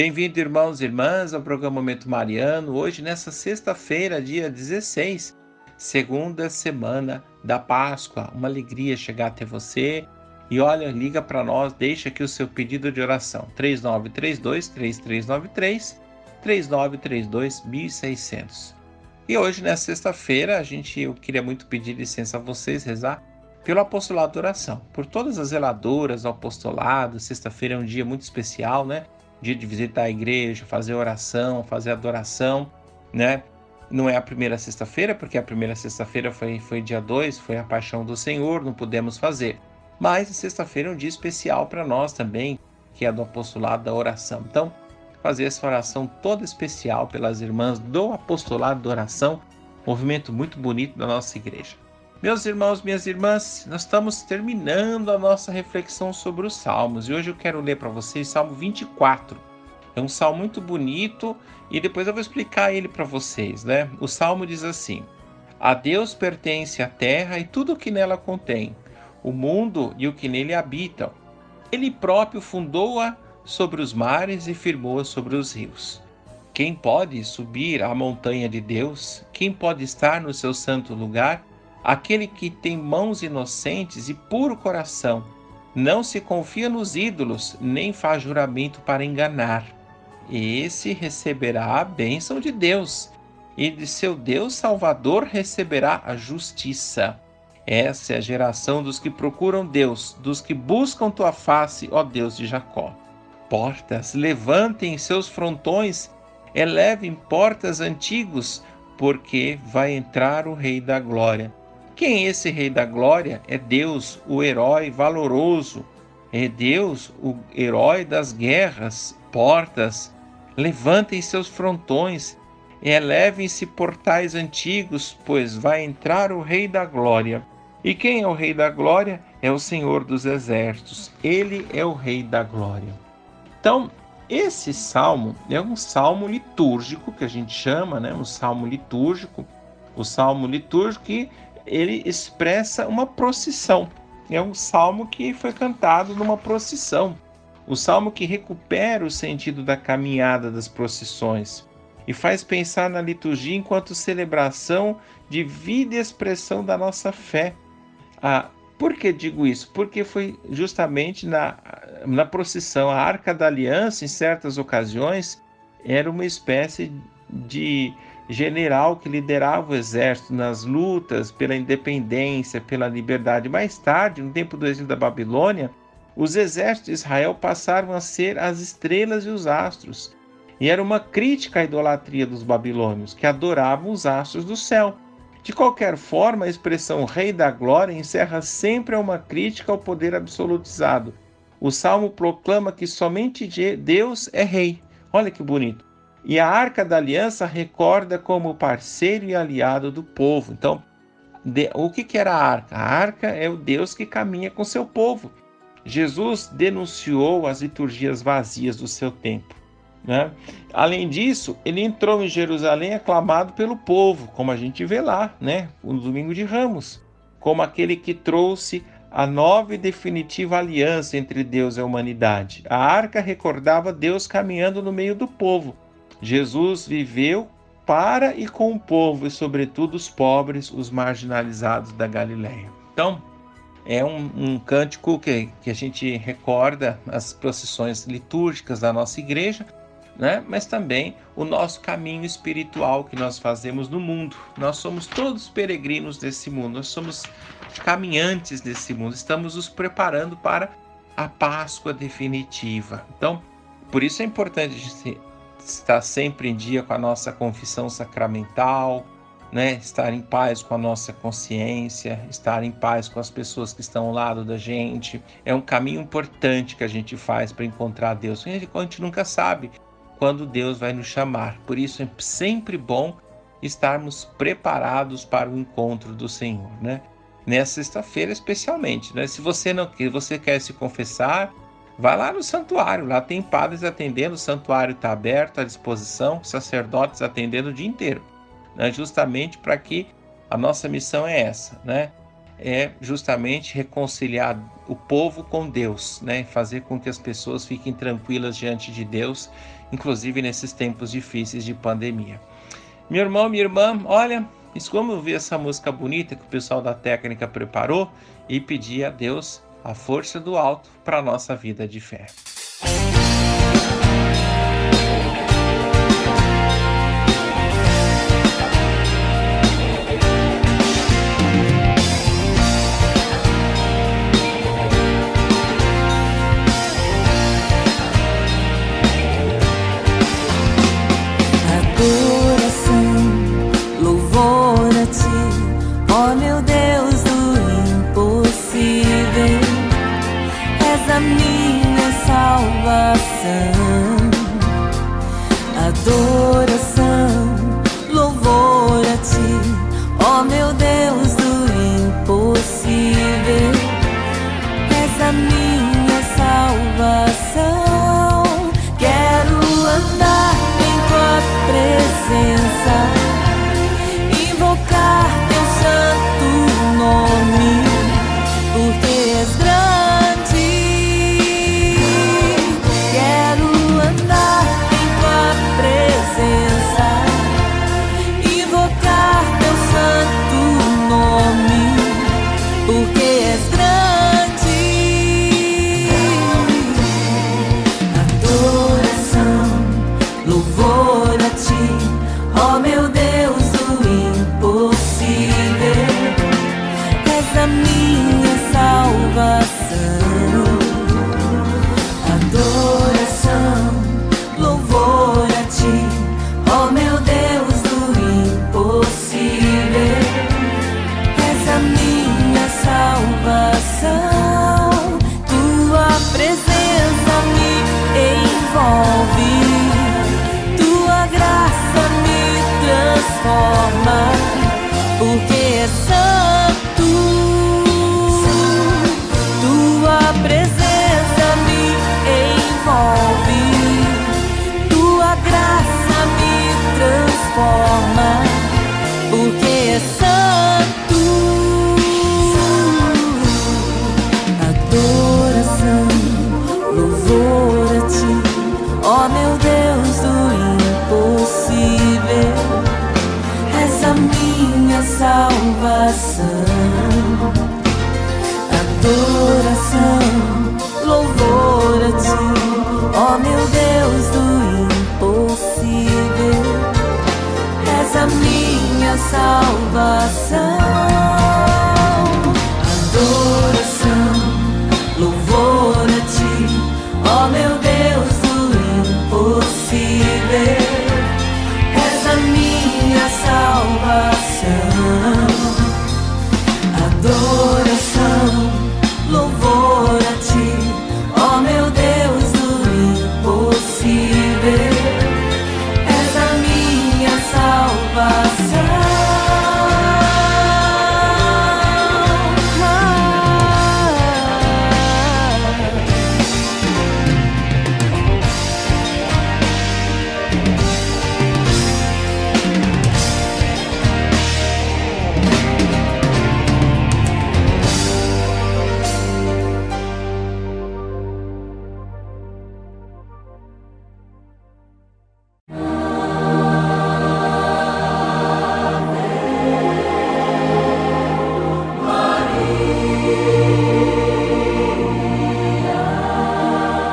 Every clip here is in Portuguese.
Bem-vindo, irmãos e irmãs, ao programa Momento Mariano. Hoje, nessa sexta-feira, dia 16, segunda semana da Páscoa. Uma alegria chegar até você. E olha, liga para nós, deixa aqui o seu pedido de oração. 3932 3393 3932 1600. E hoje, nessa sexta-feira, a gente eu queria muito pedir licença a vocês rezar pelo apostolado de oração, por todas as zeladoras do apostolado. Sexta-feira é um dia muito especial, né? Dia de visitar a igreja, fazer oração, fazer adoração, né? Não é a primeira sexta-feira, porque a primeira sexta-feira foi, foi dia 2, foi a paixão do Senhor, não pudemos fazer. Mas a sexta-feira é um dia especial para nós também, que é do apostolado da oração. Então, fazer essa oração toda especial pelas irmãs do apostolado da oração, movimento muito bonito da nossa igreja. Meus irmãos, minhas irmãs, nós estamos terminando a nossa reflexão sobre os Salmos e hoje eu quero ler para vocês Salmo 24. É um salmo muito bonito e depois eu vou explicar ele para vocês, né? O salmo diz assim: A Deus pertence a terra e tudo o que nela contém, o mundo e o que nele habitam. Ele próprio fundou-a sobre os mares e firmou-a sobre os rios. Quem pode subir à montanha de Deus? Quem pode estar no seu santo lugar? Aquele que tem mãos inocentes e puro coração, não se confia nos ídolos, nem faz juramento para enganar. Esse receberá a bênção de Deus, e de seu Deus Salvador receberá a justiça. Essa é a geração dos que procuram Deus, dos que buscam tua face, ó Deus de Jacó. Portas, levantem seus frontões, elevem portas antigos, porque vai entrar o Rei da Glória. Quem é esse Rei da Glória? É Deus, o herói valoroso. É Deus, o herói das guerras, portas. Levantem seus frontões, elevem-se portais antigos, pois vai entrar o Rei da Glória. E quem é o Rei da Glória? É o Senhor dos Exércitos. Ele é o Rei da Glória. Então, esse salmo é um salmo litúrgico que a gente chama, né? Um salmo litúrgico. O salmo litúrgico que ele expressa uma procissão. É um salmo que foi cantado numa procissão. O salmo que recupera o sentido da caminhada das procissões e faz pensar na liturgia enquanto celebração de vida e expressão da nossa fé. Ah, por que digo isso? Porque foi justamente na, na procissão, a Arca da Aliança, em certas ocasiões, era uma espécie de general que liderava o exército nas lutas pela independência, pela liberdade. Mais tarde, no tempo do exílio da Babilônia, os exércitos de Israel passaram a ser as estrelas e os astros. E era uma crítica à idolatria dos babilônios, que adoravam os astros do céu. De qualquer forma, a expressão Rei da Glória encerra sempre uma crítica ao poder absolutizado. O salmo proclama que somente Deus é rei. Olha que bonito. E a Arca da Aliança recorda como parceiro e aliado do povo. Então, de, o que, que era a arca? A arca é o Deus que caminha com seu povo. Jesus denunciou as liturgias vazias do seu tempo. Né? Além disso, ele entrou em Jerusalém aclamado pelo povo, como a gente vê lá, né? no domingo de Ramos, como aquele que trouxe a nova e definitiva aliança entre Deus e a humanidade. A arca recordava Deus caminhando no meio do povo Jesus viveu para e com o povo, e sobretudo os pobres, os marginalizados da Galileia. Então, é um, um cântico que, que a gente recorda as procissões litúrgicas da nossa igreja, né? mas também o nosso caminho espiritual que nós fazemos no mundo. Nós somos todos peregrinos desse mundo, nós somos caminhantes desse mundo, estamos nos preparando para a Páscoa definitiva. Então, por isso é importante a gente estar sempre em dia com a nossa confissão sacramental, né? estar em paz com a nossa consciência, estar em paz com as pessoas que estão ao lado da gente. É um caminho importante que a gente faz para encontrar Deus. A gente nunca sabe quando Deus vai nos chamar. Por isso é sempre bom estarmos preparados para o encontro do Senhor, né? Nessa sexta-feira especialmente, né? Se você não você quer se confessar, vai lá no santuário, lá tem padres atendendo, o santuário está aberto à disposição, sacerdotes atendendo o dia inteiro, né? Justamente para que a nossa missão é essa, né? É justamente reconciliar o povo com Deus, né? Fazer com que as pessoas fiquem tranquilas diante de Deus, inclusive nesses tempos difíceis de pandemia. Meu irmão, minha irmã, olha, como ouvir essa música bonita que o pessoal da técnica preparou e pedir a Deus a força do alto para a nossa vida de fé. adoração, adoração, louvor a ti, ó meu Deus do impossível, és a minha salvação.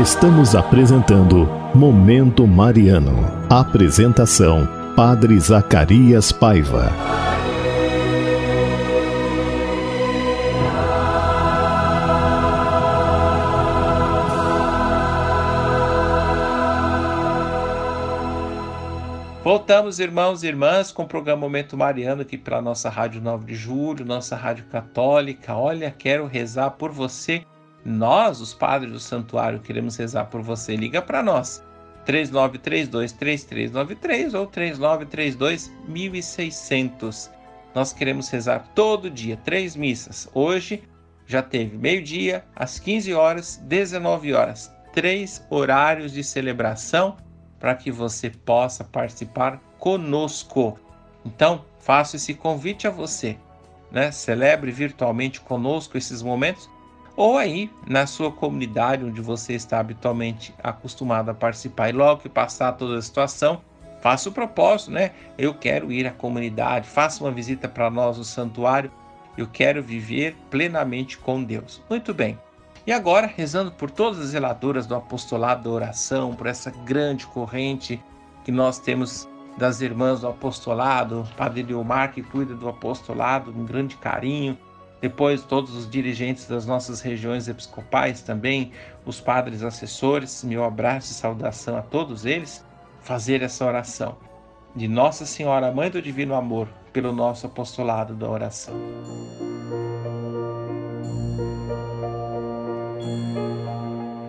Estamos apresentando Momento Mariano. Apresentação: Padre Zacarias Paiva. Voltamos, irmãos e irmãs, com o programa Momento Mariano aqui para nossa Rádio 9 de Julho, nossa Rádio Católica. Olha, quero rezar por você nós, os padres do santuário, queremos rezar por você. Liga para nós. 3932-3393 ou 3932-1600. Nós queremos rezar todo dia, três missas. Hoje já teve meio-dia, às 15 horas, 19 horas. Três horários de celebração para que você possa participar conosco. Então, faço esse convite a você. Né? Celebre virtualmente conosco esses momentos ou aí na sua comunidade onde você está habitualmente acostumado a participar. E logo que passar toda a situação, faça o propósito, né? Eu quero ir à comunidade, faça uma visita para nós no santuário. Eu quero viver plenamente com Deus. Muito bem. E agora, rezando por todas as zeladoras do apostolado da oração, por essa grande corrente que nós temos das irmãs do apostolado, Padre Leomar que cuida do apostolado, um grande carinho, depois todos os dirigentes das nossas regiões episcopais também, os padres assessores, meu abraço e saudação a todos eles, fazer essa oração de Nossa Senhora, Mãe do Divino Amor, pelo nosso apostolado da oração.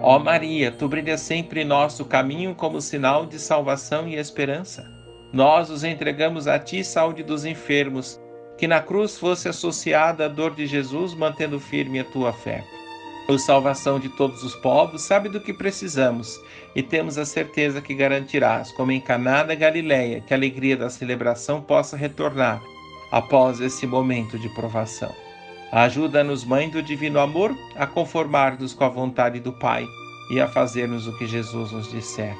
Ó Maria, tu brilhas sempre em nosso caminho como sinal de salvação e esperança. Nós os entregamos a ti, saúde dos enfermos que na cruz fosse associada a dor de Jesus, mantendo firme a tua fé. O salvação de todos os povos, sabe do que precisamos e temos a certeza que garantirás, como em Caná da Galileia, que a alegria da celebração possa retornar após esse momento de provação. Ajuda-nos, Mãe do Divino Amor, a conformar-nos com a vontade do Pai e a fazermos o que Jesus nos disser.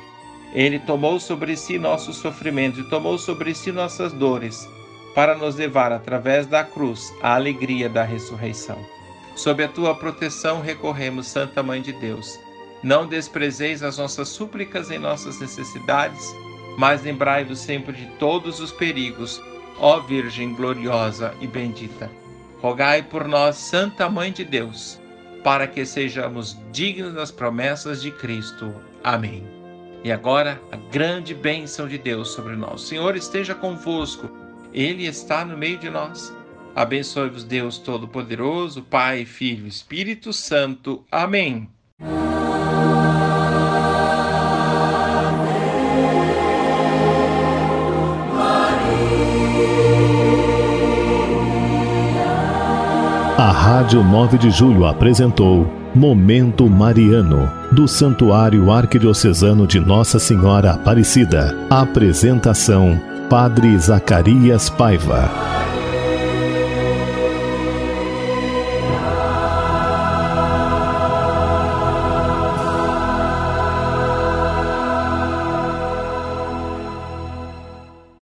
Ele tomou sobre si nossos sofrimentos e tomou sobre si nossas dores para nos levar através da cruz à alegria da ressurreição. Sob a tua proteção recorremos, Santa Mãe de Deus. Não desprezeis as nossas súplicas em nossas necessidades, mas lembrai-vos sempre de todos os perigos, ó Virgem gloriosa e bendita. Rogai por nós, Santa Mãe de Deus, para que sejamos dignos das promessas de Cristo. Amém. E agora, a grande bênção de Deus sobre nós. O Senhor esteja convosco. Ele está no meio de nós. Abençoe-vos, Deus Todo-Poderoso, Pai, Filho Espírito Santo. Amém. A Rádio 9 de Julho apresentou Momento Mariano, do Santuário Arquidiocesano de Nossa Senhora Aparecida. Apresentação Padre Zacarias Paiva.